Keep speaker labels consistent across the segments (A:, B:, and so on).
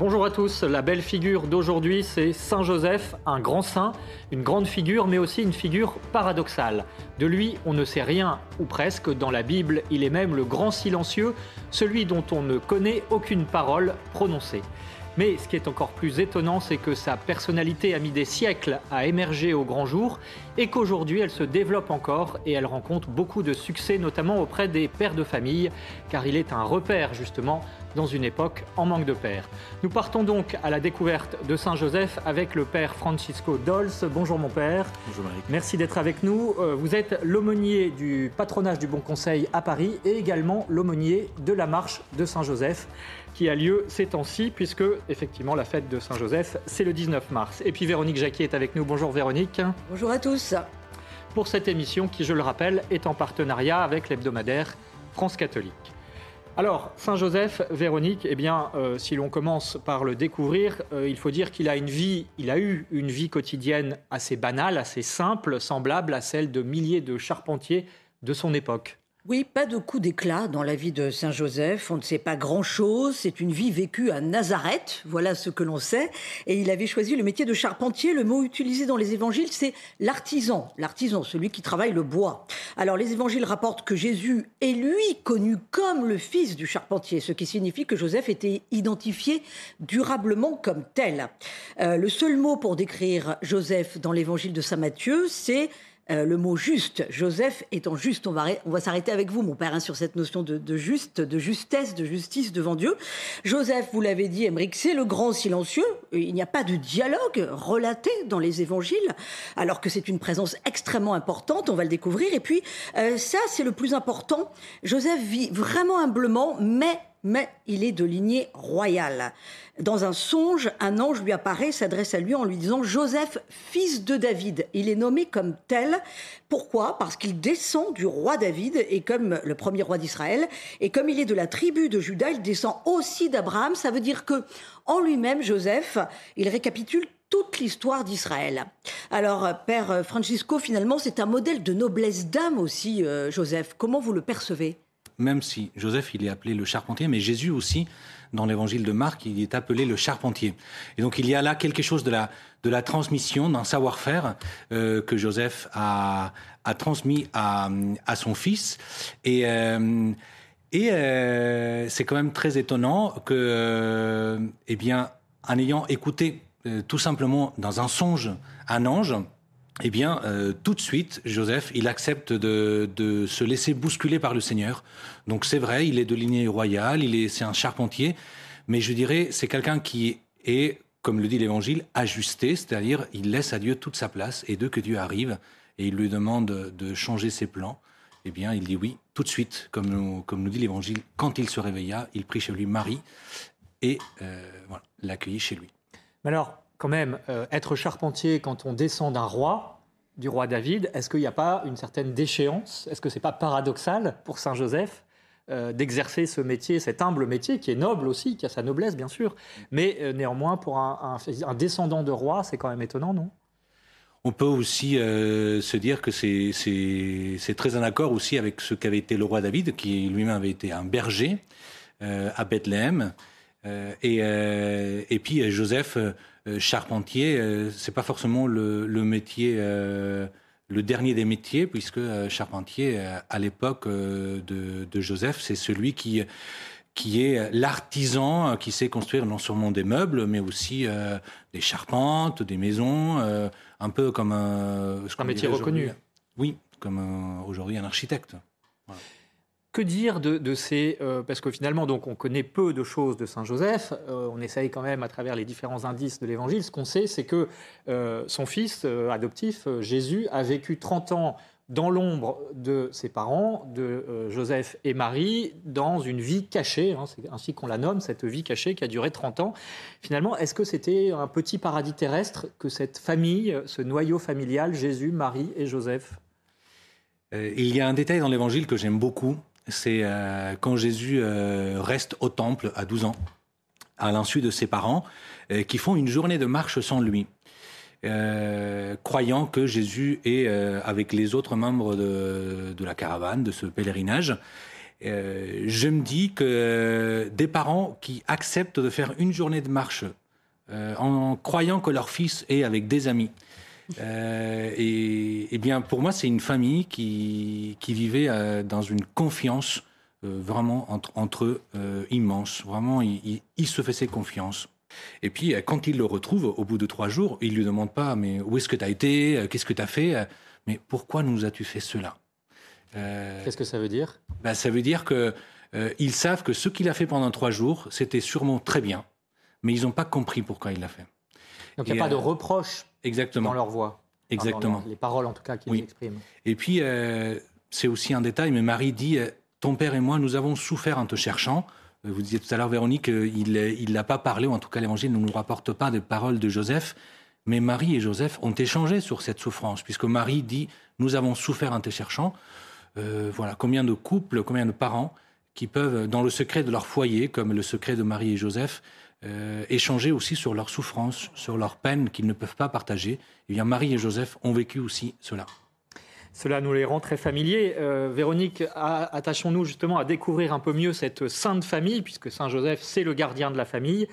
A: Bonjour à tous, la belle figure d'aujourd'hui c'est Saint Joseph, un grand saint, une grande figure mais aussi une figure paradoxale. De lui on ne sait rien, ou presque, dans la Bible il est même le grand silencieux, celui dont on ne connaît aucune parole prononcée. Mais ce qui est encore plus étonnant, c'est que sa personnalité a mis des siècles à émerger au grand jour et qu'aujourd'hui elle se développe encore et elle rencontre beaucoup de succès, notamment auprès des pères de famille, car il est un repère justement dans une époque en manque de pères. Nous partons donc à la découverte de Saint Joseph avec le père Francisco Dols. Bonjour mon père.
B: Bonjour Marie.
A: Merci d'être avec nous. Euh, vous êtes l'aumônier du patronage du Bon Conseil à Paris et également l'aumônier de la marche de Saint Joseph qui a lieu ces temps-ci, puisque effectivement la fête de Saint-Joseph, c'est le 19 mars. Et puis Véronique Jacquier est avec nous. Bonjour Véronique.
C: Bonjour à tous.
A: Pour cette émission qui, je le rappelle, est en partenariat avec l'hebdomadaire France catholique. Alors, Saint-Joseph, Véronique, eh bien, euh, si l'on commence par le découvrir, euh, il faut dire qu'il a a eu une vie quotidienne assez banale, assez simple, semblable à celle de milliers de charpentiers de son époque.
C: Oui, pas de coup d'éclat dans la vie de Saint Joseph. On ne sait pas grand-chose. C'est une vie vécue à Nazareth. Voilà ce que l'on sait. Et il avait choisi le métier de charpentier. Le mot utilisé dans les évangiles, c'est l'artisan. L'artisan, celui qui travaille le bois. Alors, les évangiles rapportent que Jésus est lui connu comme le fils du charpentier, ce qui signifie que Joseph était identifié durablement comme tel. Euh, le seul mot pour décrire Joseph dans l'évangile de Saint Matthieu, c'est euh, le mot juste. Joseph étant juste, on va, on va s'arrêter avec vous, mon père, hein, sur cette notion de, juste, de justesse, de justice devant Dieu. Joseph, vous l'avez dit, Emmerich, c'est le grand silencieux. Il n'y a pas de dialogue relaté dans les évangiles, alors que c'est une présence extrêmement importante, on va le découvrir. Et puis, euh, ça, c'est le plus important. Joseph vit vraiment humblement, mais mais il est de lignée royale. Dans un songe, un ange lui apparaît, s'adresse à lui en lui disant Joseph, fils de David. Il est nommé comme tel. Pourquoi? Parce qu'il descend du roi David et comme le premier roi d'Israël. Et comme il est de la tribu de Juda, il descend aussi d'Abraham. Ça veut dire que, en lui-même, Joseph, il récapitule toute l'histoire d'Israël. Alors, Père Francisco, finalement, c'est un modèle de noblesse d'âme aussi, euh, Joseph. Comment vous le percevez?
B: Même si Joseph, il est appelé le charpentier, mais Jésus aussi, dans l'évangile de Marc, il est appelé le charpentier. Et donc il y a là quelque chose de la, transmission, d'un savoir-faire euh, que Joseph a, transmis à, son fils. Et, euh, euh, c'est quand même très étonnant que, eh bien, en ayant écouté tout simplement dans un songe un ange, eh bien, euh, tout de suite, Joseph, il accepte de, de, se laisser bousculer par le Seigneur. Donc c'est vrai, il est de lignée royale, il est, c'est un charpentier, mais je dirais, c'est quelqu'un qui est, comme le dit l'Évangile, ajusté, c'est-à-dire il laisse à Dieu toute sa place, et dès que Dieu arrive et il lui demande de changer ses plans, eh bien, il dit oui, tout de suite, comme nous, comme nous dit l'Évangile. Quand il se réveilla, il prit chez lui Marie et euh, voilà, l'accueillit chez lui.
A: Mais alors, quand même, euh, être charpentier quand on descend d'un roi, du roi David, est-ce qu'il n'y a pas une certaine déchéance? Est-ce que c'est pas paradoxal pour Saint Joseph euh, d'exercer ce métier, cet humble métier qui est noble aussi, qui a sa noblesse bien sûr, mais euh, néanmoins pour un, descendant de roi, c'est quand même étonnant, non?
B: On peut aussi se dire que c'est très en accord aussi avec ce qu'avait été le roi David, qui lui-même avait été un berger à Bethléem. Et, et puis Joseph euh, charpentier, euh, c'est pas forcément le, métier, euh, le dernier des métiers, puisque charpentier, à l'époque de, Joseph, c'est celui qui qui est l'artisan qui sait construire non seulement des meubles, mais aussi des charpentes, des maisons, un peu comme un,
A: un métier reconnu.
B: Oui, comme aujourd'hui un architecte.
A: Que dire de, ces... Euh, parce que finalement, donc, on connaît peu de choses de Saint Joseph. Euh, on essaye quand même, à travers les différents indices de l'Évangile, ce qu'on sait, c'est que euh, son fils adoptif, Jésus, a vécu 30 ans dans l'ombre de ses parents, de Joseph et Marie, dans une vie cachée, hein, c'est ainsi qu'on la nomme, cette vie cachée qui a duré 30 ans. Finalement, est-ce que c'était un petit paradis terrestre que cette famille, ce noyau familial, Jésus, Marie et Joseph?
B: Il y a un détail dans l'évangile que j'aime beaucoup, c'est euh, quand Jésus reste au temple à 12 ans, à l'insu de ses parents, qui font une journée de marche sans lui. Euh, croyant que Jésus est euh, avec les autres membres de, la caravane, de ce pèlerinage. Euh, je me dis que des parents qui acceptent de faire une journée de marche en croyant que leur fils est avec des amis, et, bien pour moi c'est une famille qui, qui vivait dans une confiance vraiment entre, entre eux immense. Vraiment, ils il, se faisaient confiance. Et puis, euh, quand il le retrouve, au bout de trois jours, il lui demande pas, mais où est-ce que tu as été euh, Qu'est-ce que tu as fait euh, Mais pourquoi nous as-tu fait cela?
A: Qu'est-ce que ça veut dire?
B: ben, Ça veut dire qu'ils savent que ce qu'il a fait pendant trois jours, c'était sûrement très bien, mais ils n'ont pas compris pourquoi il l'a fait.
A: Donc il n'y a pas de reproche exactement. dans leur voix.
B: Exactement.
A: les paroles, en tout cas, qu'ils expriment.
B: Et puis, c'est aussi un détail, mais Marie dit Ton père et moi, nous avons souffert en te cherchant. Vous disiez tout à l'heure, Véronique, il n'a pas parlé, ou en tout cas l'évangile ne nous rapporte pas des paroles de Joseph, mais Marie et Joseph ont échangé sur cette souffrance, puisque Marie dit Nous avons souffert en te cherchant. Euh, voilà, combien de couples, combien de parents qui peuvent, dans le secret de leur foyer, comme le secret de Marie et Joseph, euh, échanger aussi sur leur souffrance, sur leur peine qu'ils ne peuvent pas partager. Eh bien, Marie et Joseph ont vécu aussi cela.
A: Cela nous les rend très familiers. Euh, Véronique, attachons-nous justement à découvrir un peu mieux cette sainte famille, puisque Saint Joseph, c'est le gardien de la famille.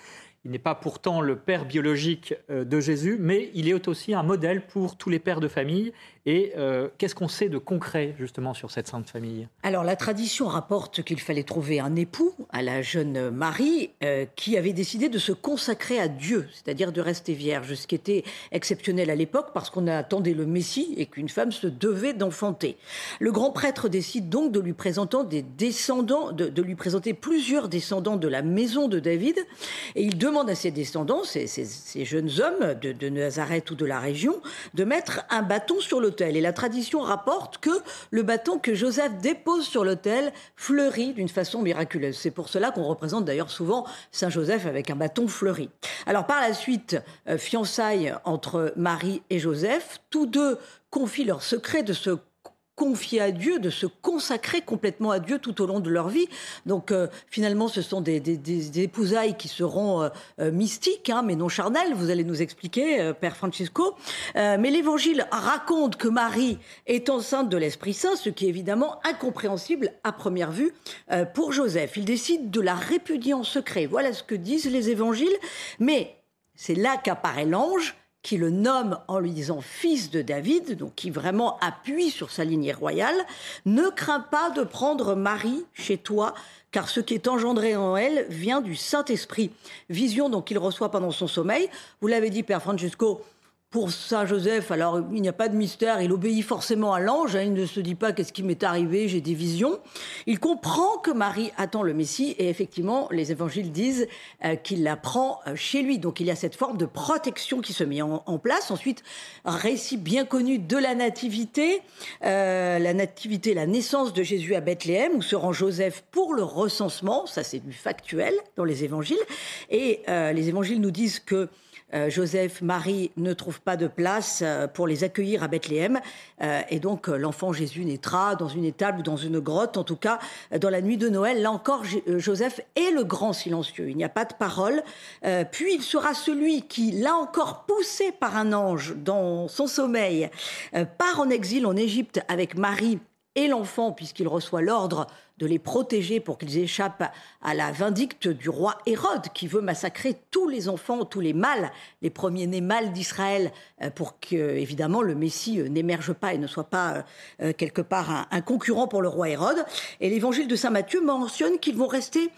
A: Il n'est pas pourtant le père biologique euh, de Jésus, mais il est aussi un modèle pour tous les pères de famille et euh, qu'est-ce qu'on sait de concret justement sur cette sainte famille?
C: Alors la tradition rapporte qu'il fallait trouver un époux à la jeune Marie euh, qui avait décidé de se consacrer à Dieu, c'est-à-dire de rester vierge, ce qui était exceptionnel à l'époque parce qu'on attendait le Messie et qu'une femme se devait d'enfanter. Le grand prêtre décide donc de lui présenter des descendants, de, lui présenter plusieurs descendants de la maison de David et il demande à ses descendants, ces, jeunes hommes de, Nazareth ou de la région, de mettre un bâton sur le et la tradition rapporte que le bâton que Joseph dépose sur l'autel fleurit d'une façon miraculeuse. C'est pour cela qu'on représente d'ailleurs souvent Saint Joseph avec un bâton fleuri. Alors par la suite, euh, fiançailles entre Marie et Joseph, tous deux confient leur secret de ce confier à Dieu, de se consacrer complètement à Dieu tout au long de leur vie. Donc euh, finalement, ce sont des, des, épousailles qui seront euh, euh, mystiques, hein, mais non charnelles. Vous allez nous expliquer, Père Francisco. mais l'Évangile raconte que Marie est enceinte de l'Esprit Saint, ce qui est évidemment incompréhensible à première vue pour Joseph. Il décide de la répudier en secret. Voilà ce que disent les Évangiles. Mais c'est là qu'apparaît l'ange qui le nomme en lui disant fils de David, donc qui vraiment appuie sur sa lignée royale, ne crains pas de prendre Marie chez toi, car ce qui est engendré en elle vient du Saint-Esprit. Vision donc qu'il reçoit pendant son sommeil. Vous l'avez dit, Père Francesco, pour Saint Joseph, alors il n'y a pas de mystère, il obéit forcément à l'ange, hein, il ne se dit pas qu'est-ce qui m'est arrivé, j'ai des visions. Il comprend que Marie attend le Messie et effectivement, les évangiles disent euh, qu'il la prend euh, chez lui. Donc il y a cette forme de protection qui se met en, place. Ensuite, récit bien connu de la nativité, euh, la nativité, la naissance de Jésus à Bethléem, où se rend Joseph pour le recensement, ça c'est du factuel dans les évangiles. Et les évangiles nous disent que euh, Joseph, Marie ne trouvent pas de place euh, pour les accueillir à Bethléem. Euh, et donc l'enfant Jésus naîtra dans une étable ou dans une grotte, en tout cas dans la nuit de Noël. Là encore, Joseph est le grand silencieux. Il n'y a pas de parole. puis il sera celui qui, là encore poussé par un ange dans son sommeil, part en exil en Égypte avec Marie et l'enfant, puisqu'il reçoit l'ordre de les protéger pour qu'ils échappent à la vindicte du roi Hérode qui veut massacrer tous les enfants, tous les mâles, les premiers-nés mâles d'Israël euh, pour que, évidemment, le Messie euh, n'émerge pas et ne soit pas euh, quelque part un, concurrent pour le roi Hérode. Et l'évangile de Saint Matthieu mentionne qu'ils vont rester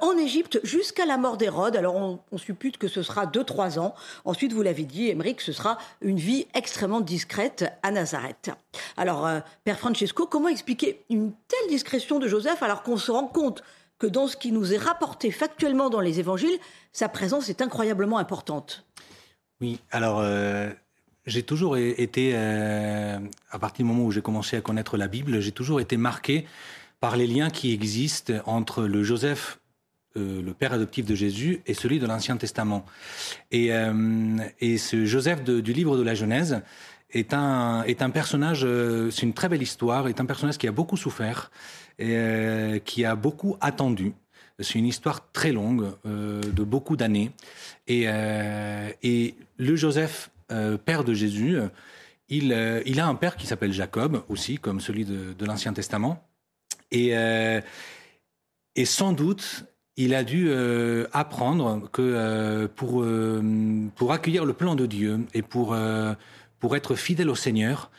C: en Égypte jusqu'à la mort d'Hérode. Alors on, on, suppute que ce sera 2-3 ans. Ensuite, vous l'avez dit, Émeric, ce sera une vie extrêmement discrète à Nazareth. Alors, Père Francesco, comment expliquer une telle discrétion de Joseph alors qu'on se rend compte que dans ce qui nous est rapporté factuellement dans les évangiles, sa présence est incroyablement importante.
B: Oui, alors euh, j'ai toujours été, euh, à partir du moment où j'ai commencé à connaître la Bible, j'ai toujours été marqué par les liens qui existent entre le Joseph, euh, le père adoptif de Jésus, et celui de l'Ancien Testament. Et, ce Joseph du livre de la Genèse est un, personnage, c'est une très belle histoire, est un personnage qui a beaucoup souffert euh, qui a beaucoup attendu. C'est une histoire très longue, euh, de beaucoup d'années. Et, et le Joseph euh, père de Jésus, il, euh, a un père qui s'appelle Jacob aussi, comme celui de, l'Ancien Testament. Et, euh, et sans doute, il a dû apprendre que pour, pour accueillir le plan de Dieu et pour, pour être fidèle au Seigneur,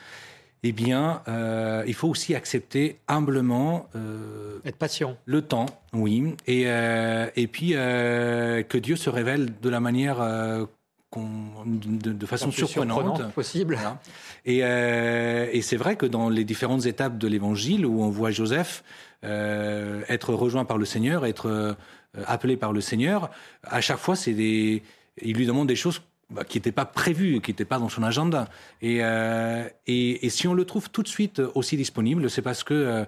B: eh bien, euh, il faut aussi accepter humblement.
A: Euh, Être patient.
B: Le temps, oui. Et, euh, et puis que Dieu se révèle de la manière de, de, façon surprenante.
A: possible.
B: Et, et c'est vrai que dans les différentes étapes de l'Évangile où on voit Joseph être rejoint par le Seigneur, être appelé par le Seigneur, à chaque fois, c'est des, il lui demande des choses bah, qui n'étaient pas prévues, qui n'étaient pas dans son agenda. Et, euh, et, et, si on le trouve tout de suite aussi disponible, c'est parce que euh,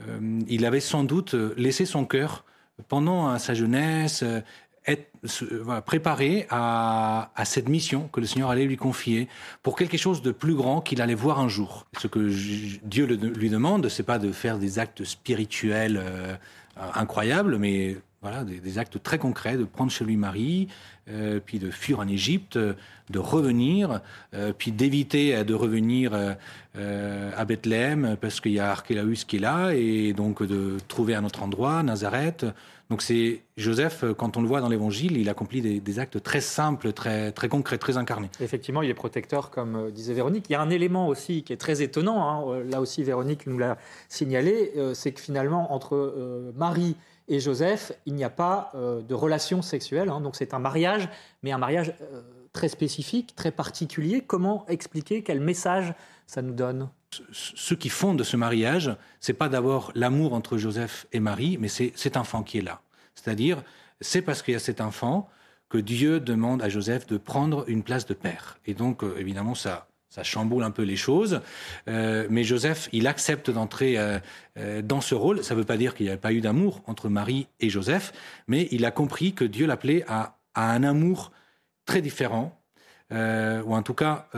B: euh, il avait sans doute laissé son cœur pendant sa jeunesse, être préparé à, à, cette mission que le Seigneur allait lui confier pour quelque chose de plus grand qu'il allait voir un jour. Ce que Dieu lui demande, c'est pas de faire des actes spirituels euh, incroyables, mais voilà, des, actes très concrets, de prendre chez lui Marie, euh, puis de fuir en Égypte, de revenir, euh, puis d'éviter de revenir euh, à Bethléem parce qu'il y a Archélaus qui est là, et donc de trouver un autre endroit, Nazareth. Donc c'est Joseph, quand on le voit dans l'Évangile, il accomplit des, actes très simples, très, très concrets, très incarnés.
A: Effectivement, il est protecteur, comme disait Véronique. Il y a un élément aussi qui est très étonnant, hein, là aussi Véronique nous l'a signalé, c'est que finalement, entre Marie Joseph, il n'y a pas euh, de relation sexuelle. Hein, donc c'est un mariage, mais un mariage euh, très spécifique, très particulier. Comment expliquer quel message ça nous donne?
B: Ce qui fonde ce mariage, c'est pas d'abord l'amour entre Joseph et Marie, mais c'est cet enfant qui est là. C'est-à-dire, c'est parce qu'il y a cet enfant que Dieu demande à Joseph de prendre une place de père. Et donc, euh, évidemment, ça ça chamboule un peu les choses. Euh, mais Joseph, il accepte d'entrer euh, euh, dans ce rôle. Ça ne veut pas dire qu'il n'y a pas eu d'amour entre Marie et Joseph, mais il a compris que Dieu l'appelait à, un amour très différent, ou en tout cas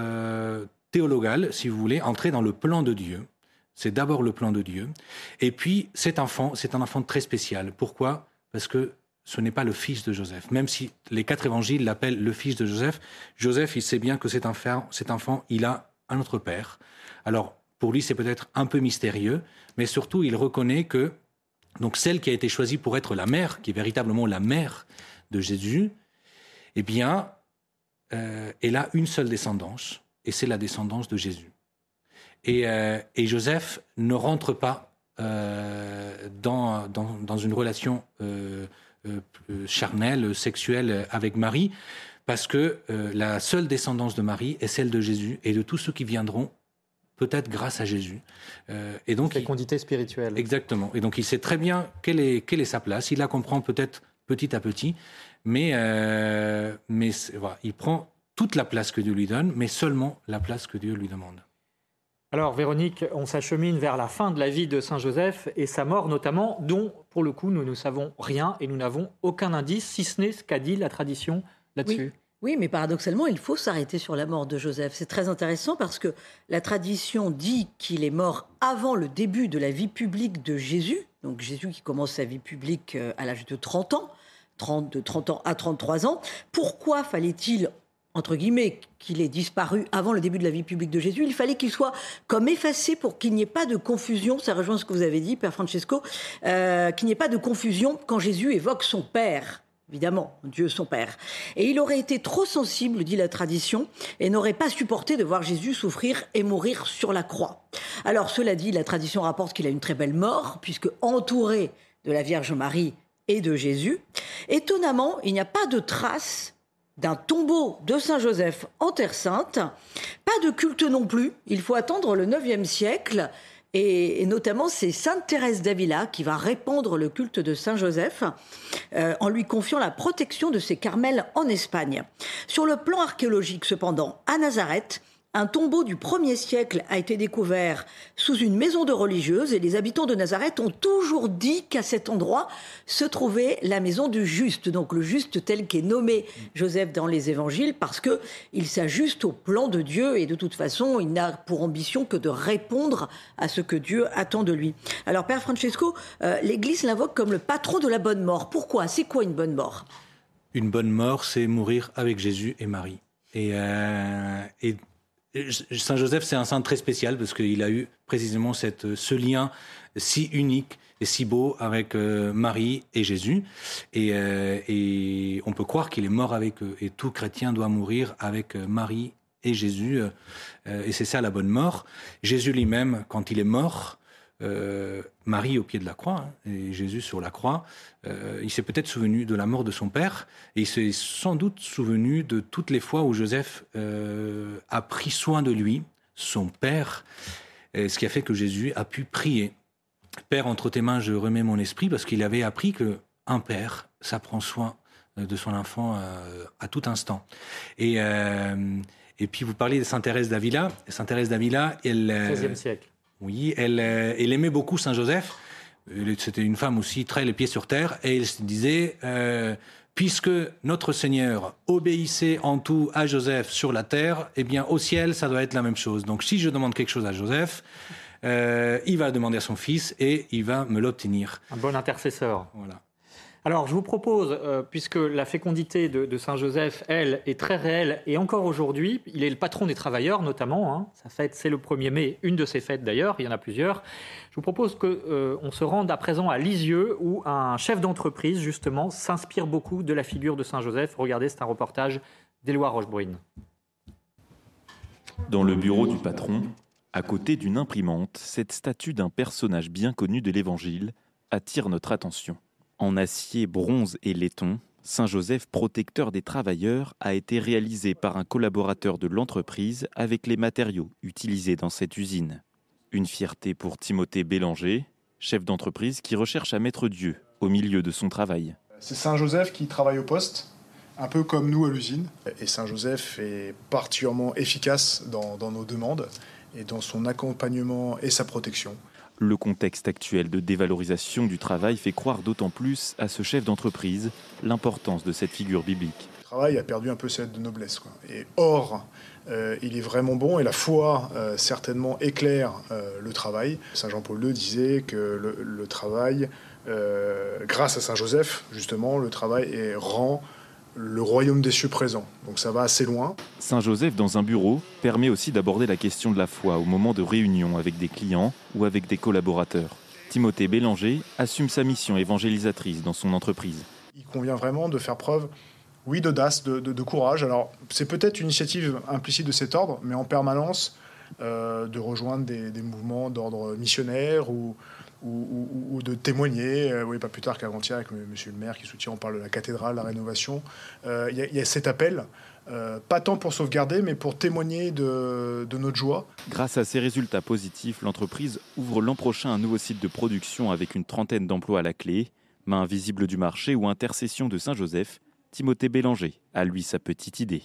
B: théologal, si vous voulez, entrer dans le plan de Dieu. C'est d'abord le plan de Dieu. Et puis, cet enfant, c'est un enfant très spécial. Pourquoi? Parce que ce n'est pas le fils de Joseph. Même si les quatre évangiles l'appellent le fils de Joseph, Joseph, il sait bien que cet enfant, cet enfant il a un autre père. Alors, pour lui, c'est peut-être un peu mystérieux, mais surtout, il reconnaît que donc celle qui a été choisie pour être la mère, qui est véritablement la mère de Jésus, eh bien, euh, elle a une seule descendance, et c'est la descendance de Jésus. Et, euh, Joseph ne rentre pas euh, dans, dans, une relation euh, euh, charnel, sexuel avec Marie, parce que euh, la seule descendance de Marie est celle de Jésus et de tous ceux qui viendront peut-être grâce à Jésus.
A: Euh, et donc, fécondité spirituelle.
B: Exactement. Et donc il sait très bien quelle est, quelle est sa place. Il la comprend peut-être petit à petit, mais, euh, mais voilà, il prend toute la place que Dieu lui donne, mais seulement la place que Dieu lui demande.
A: Alors Véronique, on s'achemine vers la fin de la vie de Saint Joseph et sa mort notamment, dont pour le coup nous ne savons rien et nous n'avons aucun indice, si ce n'est ce qu'a dit la tradition là-dessus.
C: Oui. Mais paradoxalement, il faut s'arrêter sur la mort de Joseph. C'est très intéressant parce que la tradition dit qu'il est mort avant le début de la vie publique de Jésus. Donc Jésus qui commence sa vie publique euh, à l'âge de 30 ans, 30, de 30 ans à 33 ans. Pourquoi fallait-il entre guillemets, qu'il ait disparu avant le début de la vie publique de Jésus, il fallait qu'il soit comme effacé pour qu'il n'y ait pas de confusion, ça rejoint ce que vous avez dit, Père Francesco, euh, qu'il n'y ait pas de confusion quand Jésus évoque son Père. Évidemment, Dieu son Père. Et il aurait été trop sensible, dit la tradition, et n'aurait pas supporté de voir Jésus souffrir et mourir sur la croix. Alors, cela dit, la tradition rapporte qu'il a une très belle mort, puisque entouré de la Vierge Marie et de Jésus. Étonnamment, il n'y a pas de trace d'un tombeau de Saint Joseph en Terre Sainte. Pas de culte non plus. Il faut attendre le 9e siècle. Et, et notamment, c'est Sainte Thérèse d'Avila qui va répandre le culte de Saint Joseph euh, en lui confiant la protection de ses carmels en Espagne. Sur le plan archéologique, cependant, à Nazareth, Un tombeau du 1er siècle a été découvert sous une maison de religieuse et les habitants de Nazareth ont toujours dit qu'à cet endroit se trouvait la maison du juste. Donc le juste tel qu'est nommé Joseph dans les évangiles parce que il s'ajuste au plan de Dieu et de toute façon, il n'a pour ambition que de répondre à ce que Dieu attend de lui. Alors Père Francesco, euh, l'Église l'invoque comme le patron de la bonne mort. Pourquoi? C'est quoi une bonne mort?
B: Une bonne mort, c'est mourir avec Jésus et Marie. Et, euh, Joseph, c'est un saint très spécial parce qu'il a eu précisément cette, ce lien si unique et si beau avec euh, Marie et Jésus. Et, et, on peut croire qu'il est mort avec eux. Et tout chrétien doit mourir avec Marie et Jésus. et c'est ça la bonne mort. Jésus lui-même, quand il est mort, euh, Marie au pied de la croix hein, et Jésus sur la croix, euh, il s'est peut-être souvenu de la mort de son père et il s'est sans doute souvenu de toutes les fois où Joseph euh, a pris soin de lui, son père, ce qui a fait que Jésus a pu prier. Père, entre tes mains, je remets mon esprit parce qu'il avait appris que un père, ça prend soin de son enfant à tout instant. Et, et puis vous parlez de Sainte Thérèse d'Avila. Sainte Thérèse d'Avila, elle...
A: 16e siècle
B: oui, elle, euh, elle aimait beaucoup Saint Joseph. C'était une femme aussi très les pieds sur terre. Et elle se disait, euh, puisque notre Seigneur obéissait en tout à Joseph sur la terre, eh bien au ciel, ça doit être la même chose. Donc si je demande quelque chose à Joseph, euh, il va demander à son fils et il va me l'obtenir.
A: Un bon intercesseur. Voilà. Alors, je vous propose, euh, puisque la fécondité de, Saint Joseph, elle, est très réelle, et encore aujourd'hui, il est le patron des travailleurs, notamment. Hein. sa fête, c'est le 1er mai, une de ses fêtes d'ailleurs, il y en a plusieurs. Je vous propose qu'on euh, se rende à présent à Lisieux, où un chef d'entreprise, justement, s'inspire beaucoup de la figure de Saint Joseph. Regardez, c'est un reportage d'Éloi Rochebrune.
D: Dans le bureau du patron, à côté d'une imprimante, cette statue d'un personnage bien connu de l'Évangile attire notre attention. En acier, bronze et laiton, Saint-Joseph, protecteur des travailleurs, a été réalisé par un collaborateur de l'entreprise avec les matériaux utilisés dans cette usine. Une fierté pour Timothée Bélanger, chef d'entreprise qui recherche à mettre Dieu au milieu de son travail.
E: C'est Saint-Joseph qui travaille au poste, un peu comme nous à l'usine. Et Saint-Joseph est particulièrement efficace dans, nos demandes et dans son accompagnement et sa protection.
D: Le contexte actuel de dévalorisation du travail fait croire d'autant plus à ce chef d'entreprise l'importance de cette figure biblique.
E: Le travail a perdu un peu cette noblesse. Or, euh, il est vraiment bon et la foi euh, certainement éclaire euh, le travail. Saint Jean-Paul II disait que le, travail, grâce à Saint Joseph, justement, le travail est, rend le royaume des cieux présent. Donc ça va assez loin.
D: Saint Joseph dans un bureau permet aussi d'aborder la question de la foi au moment de réunion avec des clients ou avec des collaborateurs. Timothée Bélanger assume sa mission évangélisatrice dans son entreprise.
E: Il convient vraiment de faire preuve, oui, d'audace, de, courage. Alors c'est peut-être une initiative implicite de cet ordre, mais en permanence euh, de rejoindre des, des mouvements d'ordre missionnaire ou, ou, de témoigner. Euh, pas plus tard qu'avant-hier avec Monsieur le maire qui soutient, on parle de la cathédrale, la rénovation. Euh, il y, a cet appel, euh, pas tant pour sauvegarder, mais pour témoigner de, de, notre joie.
D: Grâce à ces résultats positifs, l'entreprise ouvre l'an prochain un nouveau site de production avec une trentaine d'emplois à la clé. Main invisible du marché ou intercession de Saint-Joseph, Timothée Bélanger a lui sa petite idée.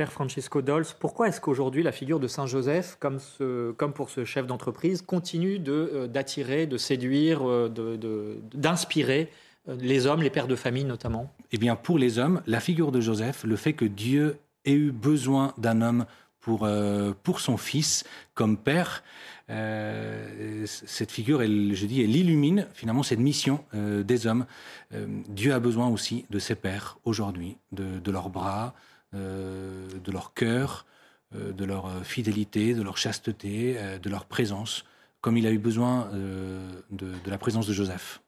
A: Père Francesco Dols, pourquoi est-ce qu'aujourd'hui la figure de Saint Joseph, comme, pour ce chef d'entreprise, continue euh, d'attirer, de, séduire, euh, d'inspirer euh, les hommes, les pères de famille notamment?
B: Eh bien, pour les hommes, la figure de Joseph, le fait que Dieu ait eu besoin d'un homme pour, son fils comme père, cette figure, je dis, elle illumine finalement cette mission des hommes. Dieu a besoin aussi de ses pères aujourd'hui, de, leurs bras, de leur cœur, euh, de leur euh, fidélité, de leur chasteté, de leur présence, comme il a eu besoin de, la présence de Joseph.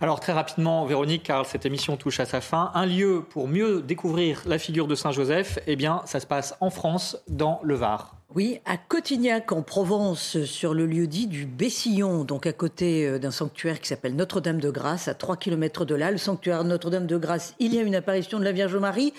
A: Alors très rapidement, Véronique, car cette émission touche à sa fin, un lieu pour mieux découvrir la figure de Saint Joseph, eh bien, ça se passe en France, dans le Var.
C: Oui, à Cotignac, en Provence, sur le lieu dit du Bessillon, donc à côté d'un sanctuaire qui s'appelle Notre-Dame de Grâce, à 3 km de là. Le sanctuaire Notre-Dame de Grâce, il y a une apparition de la Vierge Marie.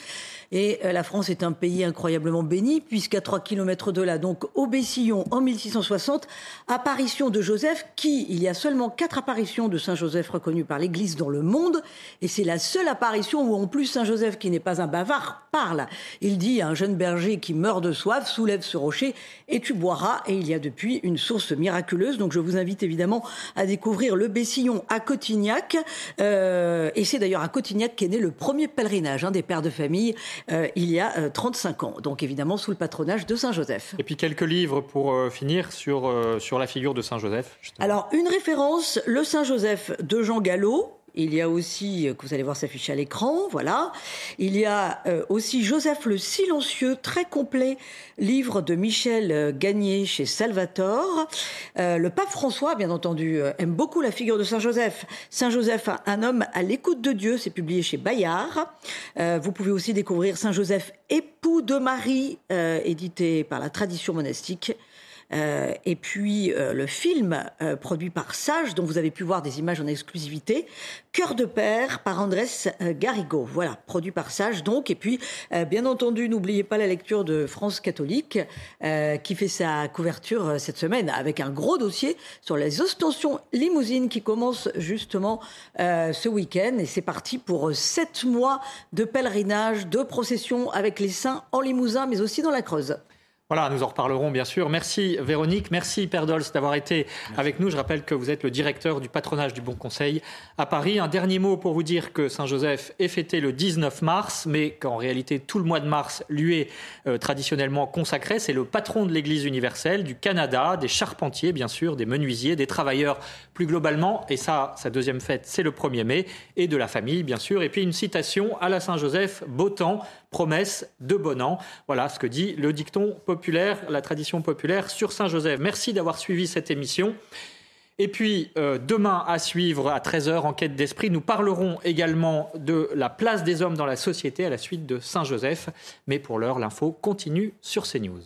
C: Et euh, la France est un pays incroyablement béni, puisqu'à 3 km de là, donc au Bessillon, en 1660, apparition de Joseph, qui, il y a seulement quatre apparitions de Saint Joseph reconnues par l'Église dans le monde, et c'est la seule apparition où en plus Saint Joseph, qui n'est pas un bavard, parle. Il dit à un jeune berger qui meurt de soif, soulève ce rocher et tu boiras. Et il y a depuis une source miraculeuse. Donc je vous invite évidemment à découvrir le Bessillon à Cotignac. Euh, et c'est d'ailleurs à Cotignac qu'est né le premier pèlerinage hein, des pères de famille euh, il y a 35 euh, ans. Donc évidemment sous le patronage de Saint Joseph.
A: Et puis quelques livres pour finir sur, sur la figure de Saint Joseph.
C: Alors une référence, le Saint Joseph de Jean Gallo, il y a aussi, que vous allez voir s'afficher à l'écran, voilà. Il y a aussi Joseph le Silencieux, très complet, livre de Michel Gagné chez Salvator. le pape François, bien entendu, aime beaucoup la figure de Saint Joseph. Saint Joseph, un homme à l'écoute de Dieu, c'est publié chez Bayard. vous pouvez aussi découvrir Saint Joseph, époux de Marie, édité par la tradition monastique. Euh, et puis euh, le film euh, produit par Sage, dont vous avez pu voir des images en exclusivité, Cœur de père par Andrés Garrigo. Voilà, produit par Sage donc. Et puis, bien entendu, n'oubliez pas la lecture de France catholique, qui fait sa couverture cette semaine avec un gros dossier sur les ostensions limousines qui commence justement ce week-end. Et c'est parti pour sept mois de pèlerinage, de procession avec les saints en Limousin, mais aussi dans la Creuse.
A: Voilà, nous en reparlerons bien sûr. Merci Véronique, merci Père Dols d'avoir été avec nous. Je rappelle que vous êtes le directeur du patronage du Bon Conseil à Paris. Un dernier mot pour vous dire que Saint-Joseph est fêté le 19 mars, mais qu'en réalité tout le mois de mars lui est euh, traditionnellement consacré. C'est le patron de l'Église universelle, du Canada, des charpentiers bien sûr, des menuisiers, des travailleurs plus globalement. Et ça, sa deuxième fête, c'est le 1er mai, et de la famille bien sûr. Et puis une citation à la Saint-Joseph, beau temps, promesse de bon an. Voilà ce que dit le dicton populaire, la tradition populaire sur Saint-Joseph. Merci d'avoir suivi cette émission. Et puis, euh, demain à suivre à 13h, Enquête d'esprit, nous parlerons également de la place des hommes dans la société à la suite de Saint-Joseph. Mais pour l'heure, l'info continue sur CNews.